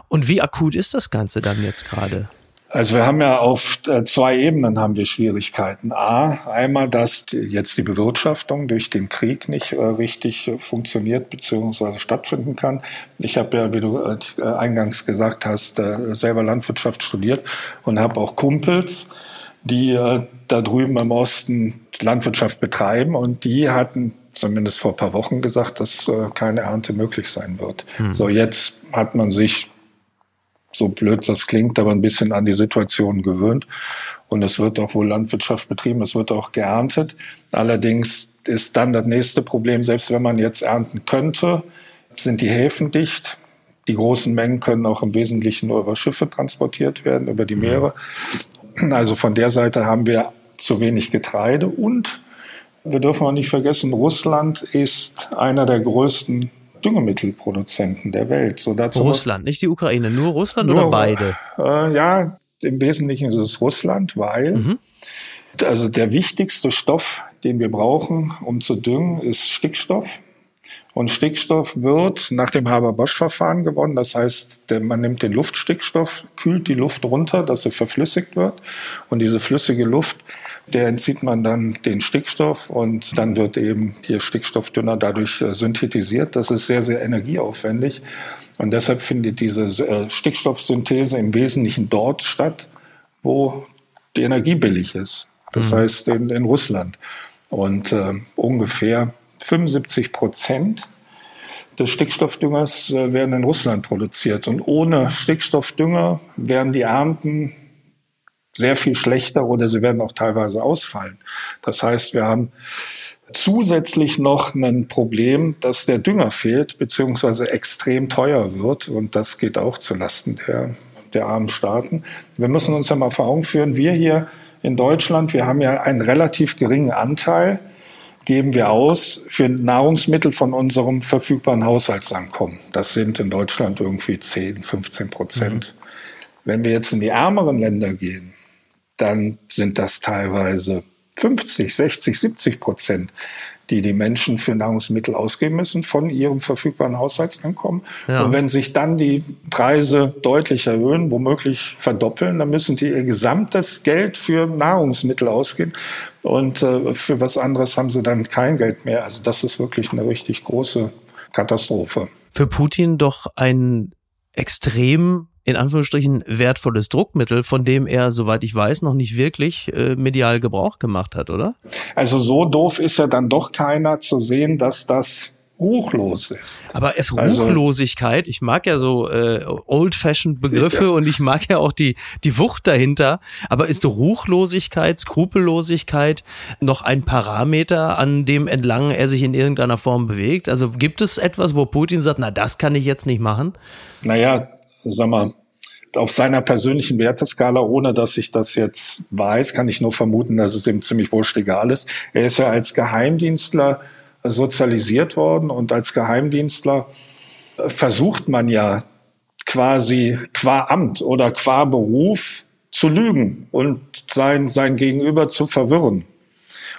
Und wie akut ist das Ganze dann jetzt gerade? Also wir haben ja auf äh, zwei Ebenen haben wir Schwierigkeiten. A, einmal, dass jetzt die Bewirtschaftung durch den Krieg nicht äh, richtig äh, funktioniert bzw. stattfinden kann. Ich habe ja, wie du eingangs gesagt hast, selber Landwirtschaft studiert und habe auch Kumpels, die da drüben im Osten Landwirtschaft betreiben und die hatten zumindest vor ein paar Wochen gesagt, dass keine Ernte möglich sein wird. Hm. So, jetzt hat man sich so blöd das klingt, aber ein bisschen an die Situation gewöhnt. Und es wird auch wohl Landwirtschaft betrieben, es wird auch geerntet. Allerdings ist dann das nächste Problem, selbst wenn man jetzt ernten könnte, sind die Häfen dicht. Die großen Mengen können auch im Wesentlichen nur über Schiffe transportiert werden, über die Meere. Also von der Seite haben wir zu wenig Getreide und wir dürfen auch nicht vergessen, Russland ist einer der größten Düngemittelproduzenten der Welt. So dazu Russland, nicht die Ukraine, nur Russland nur, oder beide? Äh, ja, im Wesentlichen ist es Russland, weil mhm. also der wichtigste Stoff, den wir brauchen, um zu düngen, ist Stickstoff. Und Stickstoff wird nach dem Haber-Bosch-Verfahren gewonnen. Das heißt, der, man nimmt den Luftstickstoff, kühlt die Luft runter, dass sie verflüssigt wird. Und diese flüssige Luft der entzieht man dann den Stickstoff und dann wird eben hier Stickstoffdünner dadurch äh, synthetisiert. Das ist sehr, sehr energieaufwendig. Und deshalb findet diese äh, Stickstoffsynthese im Wesentlichen dort statt, wo die Energie billig ist. Das mhm. heißt in, in, Russland. Und äh, ungefähr 75 Prozent des Stickstoffdüngers äh, werden in Russland produziert. Und ohne Stickstoffdünger wären die Ernten sehr viel schlechter oder sie werden auch teilweise ausfallen. Das heißt, wir haben zusätzlich noch ein Problem, dass der Dünger fehlt, beziehungsweise extrem teuer wird. Und das geht auch zulasten der, der armen Staaten. Wir müssen uns ja mal vor Augen führen, wir hier in Deutschland, wir haben ja einen relativ geringen Anteil, geben wir aus für Nahrungsmittel von unserem verfügbaren Haushaltsankommen. Das sind in Deutschland irgendwie 10, 15 Prozent. Mhm. Wenn wir jetzt in die ärmeren Länder gehen, dann sind das teilweise 50, 60, 70 Prozent, die die Menschen für Nahrungsmittel ausgeben müssen von ihrem verfügbaren Haushaltsankommen. Ja. Und wenn sich dann die Preise deutlich erhöhen, womöglich verdoppeln, dann müssen die ihr gesamtes Geld für Nahrungsmittel ausgeben. Und äh, für was anderes haben sie dann kein Geld mehr. Also das ist wirklich eine richtig große Katastrophe. Für Putin doch ein extrem in Anführungsstrichen wertvolles Druckmittel, von dem er, soweit ich weiß, noch nicht wirklich äh, medial Gebrauch gemacht hat, oder? Also so doof ist ja dann doch keiner zu sehen, dass das ruchlos ist. Aber es also Ruchlosigkeit, also, ich mag ja so äh, old-fashioned Begriffe ja. und ich mag ja auch die, die Wucht dahinter, aber ist Ruchlosigkeit, Skrupellosigkeit noch ein Parameter, an dem entlang er sich in irgendeiner Form bewegt? Also gibt es etwas, wo Putin sagt, na das kann ich jetzt nicht machen? Naja, sag mal, auf seiner persönlichen Werteskala, ohne dass ich das jetzt weiß, kann ich nur vermuten, dass es ihm ziemlich wurscht egal ist. Er ist ja als Geheimdienstler sozialisiert worden und als Geheimdienstler versucht man ja quasi qua Amt oder qua Beruf zu lügen und sein, sein Gegenüber zu verwirren.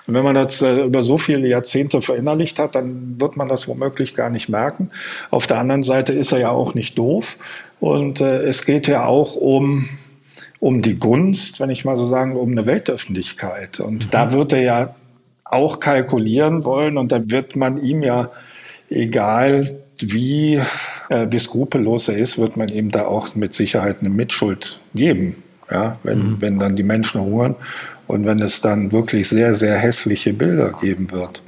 Und wenn man das äh, über so viele Jahrzehnte verinnerlicht hat, dann wird man das womöglich gar nicht merken. Auf der anderen Seite ist er ja auch nicht doof. Und äh, es geht ja auch um, um die Gunst, wenn ich mal so sagen, um eine Weltöffentlichkeit. Und mhm. da wird er ja auch kalkulieren wollen und da wird man ihm ja, egal wie, äh, wie skrupellos er ist, wird man ihm da auch mit Sicherheit eine Mitschuld geben. Ja, wenn, mhm. wenn dann die Menschen hungern und wenn es dann wirklich sehr, sehr hässliche Bilder geben wird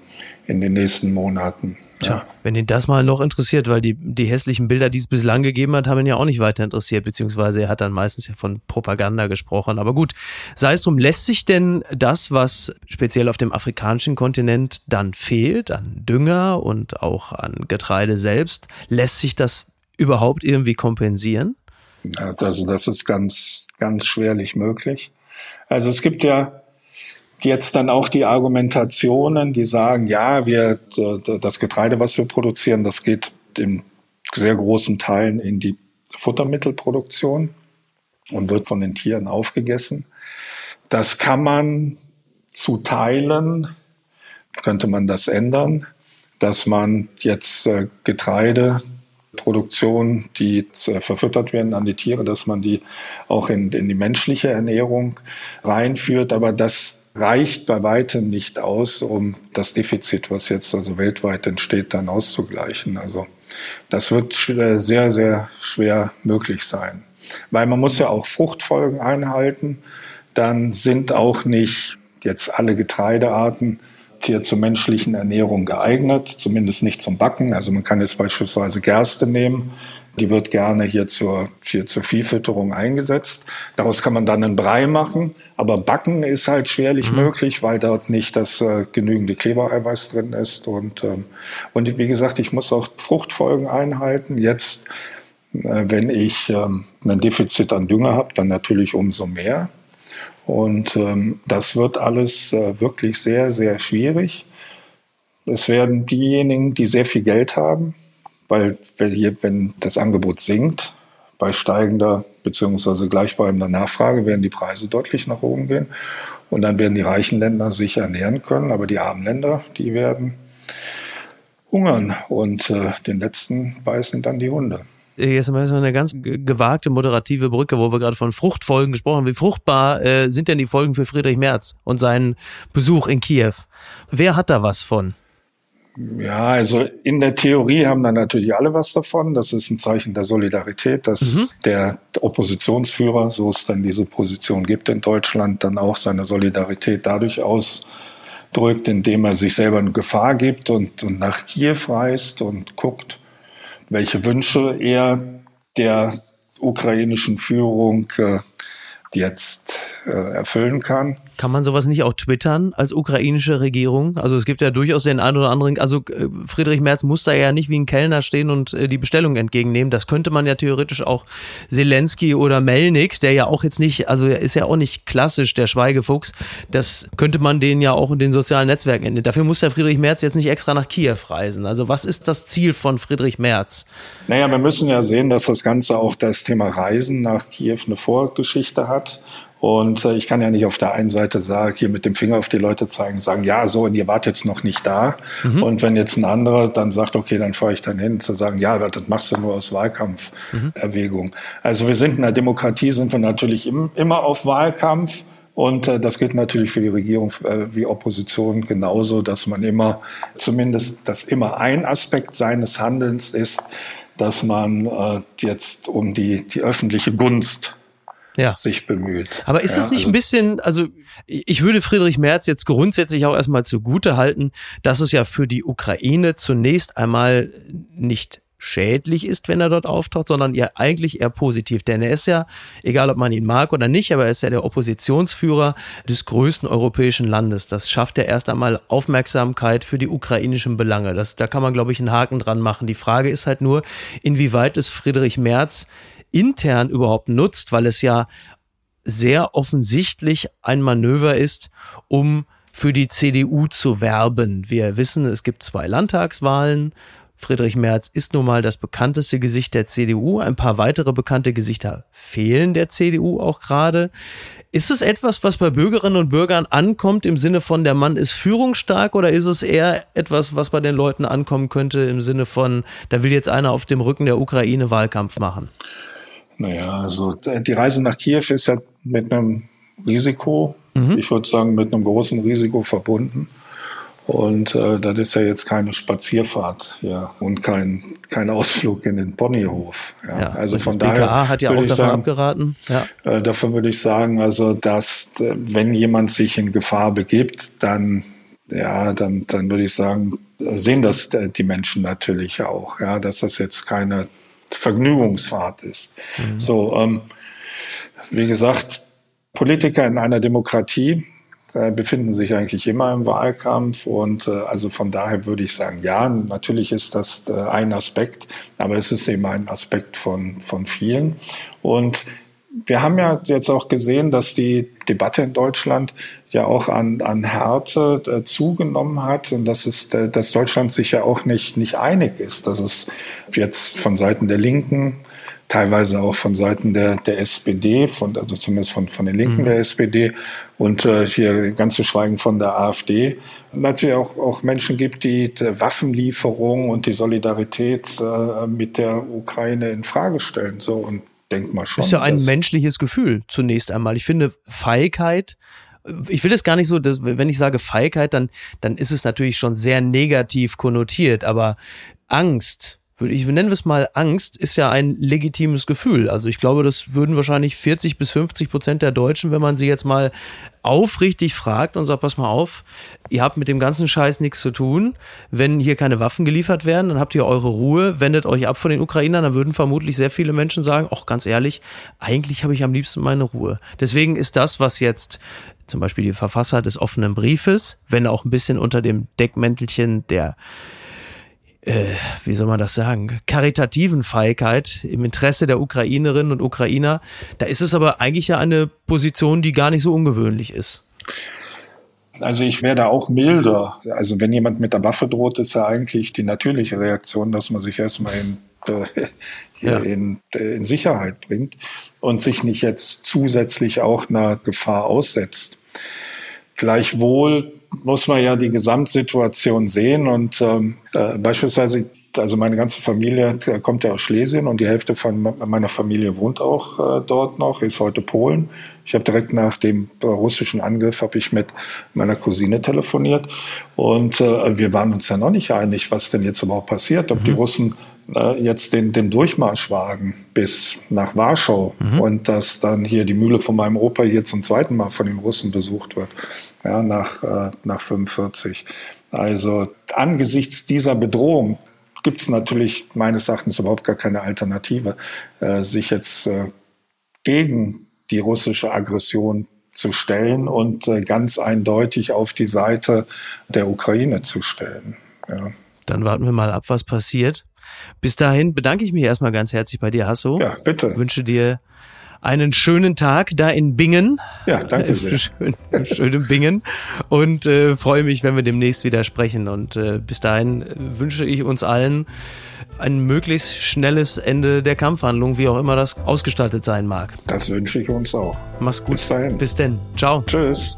in den nächsten Monaten. Tja, ja. wenn ihn das mal noch interessiert, weil die, die hässlichen Bilder, die es bislang gegeben hat, haben ihn ja auch nicht weiter interessiert, beziehungsweise er hat dann meistens ja von Propaganda gesprochen. Aber gut, sei es drum, lässt sich denn das, was speziell auf dem afrikanischen Kontinent dann fehlt, an Dünger und auch an Getreide selbst, lässt sich das überhaupt irgendwie kompensieren? Ja, also das ist ganz, ganz schwerlich möglich. Also es gibt ja jetzt dann auch die Argumentationen, die sagen, ja, wir, das Getreide, was wir produzieren, das geht in sehr großen Teilen in die Futtermittelproduktion und wird von den Tieren aufgegessen. Das kann man zu Teilen, könnte man das ändern, dass man jetzt äh, Getreideproduktion, die verfüttert werden an die Tiere, dass man die auch in, in die menschliche Ernährung reinführt. Aber das, reicht bei weitem nicht aus, um das Defizit, was jetzt also weltweit entsteht, dann auszugleichen. Also das wird sehr, sehr schwer möglich sein. Weil man muss ja auch Fruchtfolgen einhalten. Dann sind auch nicht jetzt alle Getreidearten hier zur menschlichen Ernährung geeignet, zumindest nicht zum Backen. Also man kann jetzt beispielsweise Gerste nehmen, die wird gerne hier zur, hier zur Viehfütterung eingesetzt. Daraus kann man dann einen Brei machen. Aber Backen ist halt schwerlich mhm. möglich, weil dort nicht das äh, genügende Klebereiweiß drin ist. Und, ähm, und wie gesagt, ich muss auch Fruchtfolgen einhalten. Jetzt, äh, wenn ich ähm, ein Defizit an Dünger habe, dann natürlich umso mehr. Und ähm, das wird alles äh, wirklich sehr, sehr schwierig. Es werden diejenigen, die sehr viel Geld haben, weil hier, wenn das Angebot sinkt, bei steigender bzw. gleichbleibender Nachfrage werden die Preise deutlich nach oben gehen. Und dann werden die reichen Länder sich ernähren können, aber die armen Länder, die werden hungern und äh, den letzten beißen dann die Hunde. Jetzt mal eine ganz gewagte moderative Brücke, wo wir gerade von Fruchtfolgen gesprochen haben. Wie fruchtbar äh, sind denn die Folgen für Friedrich Merz und seinen Besuch in Kiew? Wer hat da was von? Ja, also in der Theorie haben dann natürlich alle was davon. Das ist ein Zeichen der Solidarität, dass mhm. der Oppositionsführer, so es dann diese Position gibt in Deutschland, dann auch seine Solidarität dadurch ausdrückt, indem er sich selber eine Gefahr gibt und, und nach Kiew reist und guckt, welche Wünsche er der ukrainischen Führung äh, jetzt erfüllen kann. Kann man sowas nicht auch twittern als ukrainische Regierung? Also es gibt ja durchaus den einen oder anderen, also äh, Friedrich Merz muss da ja nicht wie ein Kellner stehen und äh, die Bestellung entgegennehmen. Das könnte man ja theoretisch auch Zelensky oder Melnik, der ja auch jetzt nicht, also er ist ja auch nicht klassisch der Schweigefuchs, das könnte man den ja auch in den sozialen Netzwerken enden. Dafür muss der Friedrich Merz jetzt nicht extra nach Kiew reisen. Also was ist das Ziel von Friedrich Merz? Naja, wir müssen ja sehen, dass das Ganze auch das Thema Reisen nach Kiew eine Vorgeschichte hat. Und äh, ich kann ja nicht auf der einen Seite sagen, hier mit dem Finger auf die Leute zeigen, sagen, ja, so, und ihr wart jetzt noch nicht da. Mhm. Und wenn jetzt ein anderer dann sagt, okay, dann fahre ich dann hin, zu sagen, ja, das machst du nur aus Wahlkampferwägung. Mhm. Also wir sind in der Demokratie, sind wir natürlich im, immer auf Wahlkampf. Und äh, das gilt natürlich für die Regierung äh, wie Opposition genauso, dass man immer, zumindest, dass immer ein Aspekt seines Handelns ist, dass man äh, jetzt um die, die öffentliche Gunst ja. sich bemüht. Aber ist ja, es nicht also ein bisschen, also ich würde Friedrich Merz jetzt grundsätzlich auch erstmal zugute halten, dass es ja für die Ukraine zunächst einmal nicht schädlich ist, wenn er dort auftaucht, sondern ja eigentlich eher positiv. Denn er ist ja, egal ob man ihn mag oder nicht, aber er ist ja der Oppositionsführer des größten europäischen Landes. Das schafft ja erst einmal Aufmerksamkeit für die ukrainischen Belange. Das, da kann man, glaube ich, einen Haken dran machen. Die Frage ist halt nur, inwieweit ist Friedrich Merz intern überhaupt nutzt, weil es ja sehr offensichtlich ein Manöver ist, um für die CDU zu werben. Wir wissen, es gibt zwei Landtagswahlen. Friedrich Merz ist nun mal das bekannteste Gesicht der CDU. Ein paar weitere bekannte Gesichter fehlen der CDU auch gerade. Ist es etwas, was bei Bürgerinnen und Bürgern ankommt im Sinne von der Mann ist führungsstark oder ist es eher etwas, was bei den Leuten ankommen könnte im Sinne von, da will jetzt einer auf dem Rücken der Ukraine Wahlkampf machen? Naja, also die Reise nach Kiew ist ja mit einem Risiko. Mhm. Ich würde sagen, mit einem großen Risiko verbunden. Und äh, das ist ja jetzt keine Spazierfahrt ja, und kein, kein Ausflug in den Ponyhof. Ja. ja also von daher. BKA hat ja auch davon sagen, abgeraten. Ja. Äh, davon würde ich sagen, also dass äh, wenn jemand sich in Gefahr begibt, dann ja, dann, dann würde ich sagen, sehen das die Menschen natürlich auch, ja, dass das jetzt keine Vergnügungsfahrt ist. Mhm. So, ähm, wie gesagt, Politiker in einer Demokratie äh, befinden sich eigentlich immer im Wahlkampf und äh, also von daher würde ich sagen, ja, natürlich ist das äh, ein Aspekt, aber es ist eben ein Aspekt von, von vielen. Und wir haben ja jetzt auch gesehen, dass die Debatte in Deutschland ja auch an, an Härte äh, zugenommen hat und dass, es, äh, dass Deutschland sich ja auch nicht, nicht einig ist, dass es jetzt von Seiten der Linken teilweise auch von Seiten der, der SPD, von, also zumindest von, von den Linken mhm. der SPD und äh, hier ganz zu schweigen von der AfD, natürlich auch, auch Menschen gibt, die die Waffenlieferung und die Solidarität äh, mit der Ukraine in Frage stellen. So und denk mal schon. Das ist ja ein menschliches Gefühl zunächst einmal. Ich finde Feigheit ich will das gar nicht so, dass, wenn ich sage Feigheit, dann, dann ist es natürlich schon sehr negativ konnotiert, aber Angst, ich nenne es mal Angst, ist ja ein legitimes Gefühl. Also ich glaube, das würden wahrscheinlich 40 bis 50 Prozent der Deutschen, wenn man sie jetzt mal aufrichtig fragt und sagt, pass mal auf, ihr habt mit dem ganzen Scheiß nichts zu tun. Wenn hier keine Waffen geliefert werden, dann habt ihr eure Ruhe, wendet euch ab von den Ukrainern, dann würden vermutlich sehr viele Menschen sagen, auch ganz ehrlich, eigentlich habe ich am liebsten meine Ruhe. Deswegen ist das, was jetzt zum Beispiel die Verfasser des offenen Briefes, wenn auch ein bisschen unter dem Deckmäntelchen der äh, wie soll man das sagen, karitativen Feigheit im Interesse der Ukrainerinnen und Ukrainer. Da ist es aber eigentlich ja eine Position, die gar nicht so ungewöhnlich ist. Also ich wäre da auch milder. Also wenn jemand mit der Waffe droht, ist ja eigentlich die natürliche Reaktion, dass man sich erstmal in, äh, ja. in, äh, in Sicherheit bringt und sich nicht jetzt zusätzlich auch einer Gefahr aussetzt. Gleichwohl muss man ja die Gesamtsituation sehen und ähm, äh, beispielsweise also meine ganze Familie kommt ja aus Schlesien und die Hälfte von meiner Familie wohnt auch äh, dort noch, ist heute Polen. Ich habe direkt nach dem russischen Angriff habe ich mit meiner Cousine telefoniert und äh, wir waren uns ja noch nicht einig, was denn jetzt überhaupt passiert, ob mhm. die Russen jetzt den, den Durchmarsch wagen bis nach Warschau mhm. und dass dann hier die Mühle von meinem Opa hier zum zweiten Mal von den Russen besucht wird, ja, nach, äh, nach 45. Also angesichts dieser Bedrohung gibt es natürlich meines Erachtens überhaupt gar keine Alternative, äh, sich jetzt äh, gegen die russische Aggression zu stellen und äh, ganz eindeutig auf die Seite der Ukraine zu stellen. Ja. Dann warten wir mal ab, was passiert. Bis dahin bedanke ich mich erstmal ganz herzlich bei dir, Hasso. Ja, bitte. wünsche dir einen schönen Tag da in Bingen. Ja, danke sehr. Schön, schön in Bingen. Und äh, freue mich, wenn wir demnächst wieder sprechen. Und äh, bis dahin äh, wünsche ich uns allen ein möglichst schnelles Ende der Kampfhandlung, wie auch immer das ausgestaltet sein mag. Das wünsche ich uns auch. Mach's gut. Bis dahin. Bis denn. Ciao. Tschüss.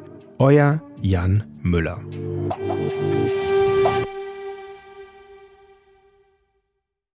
Euer Jan Müller.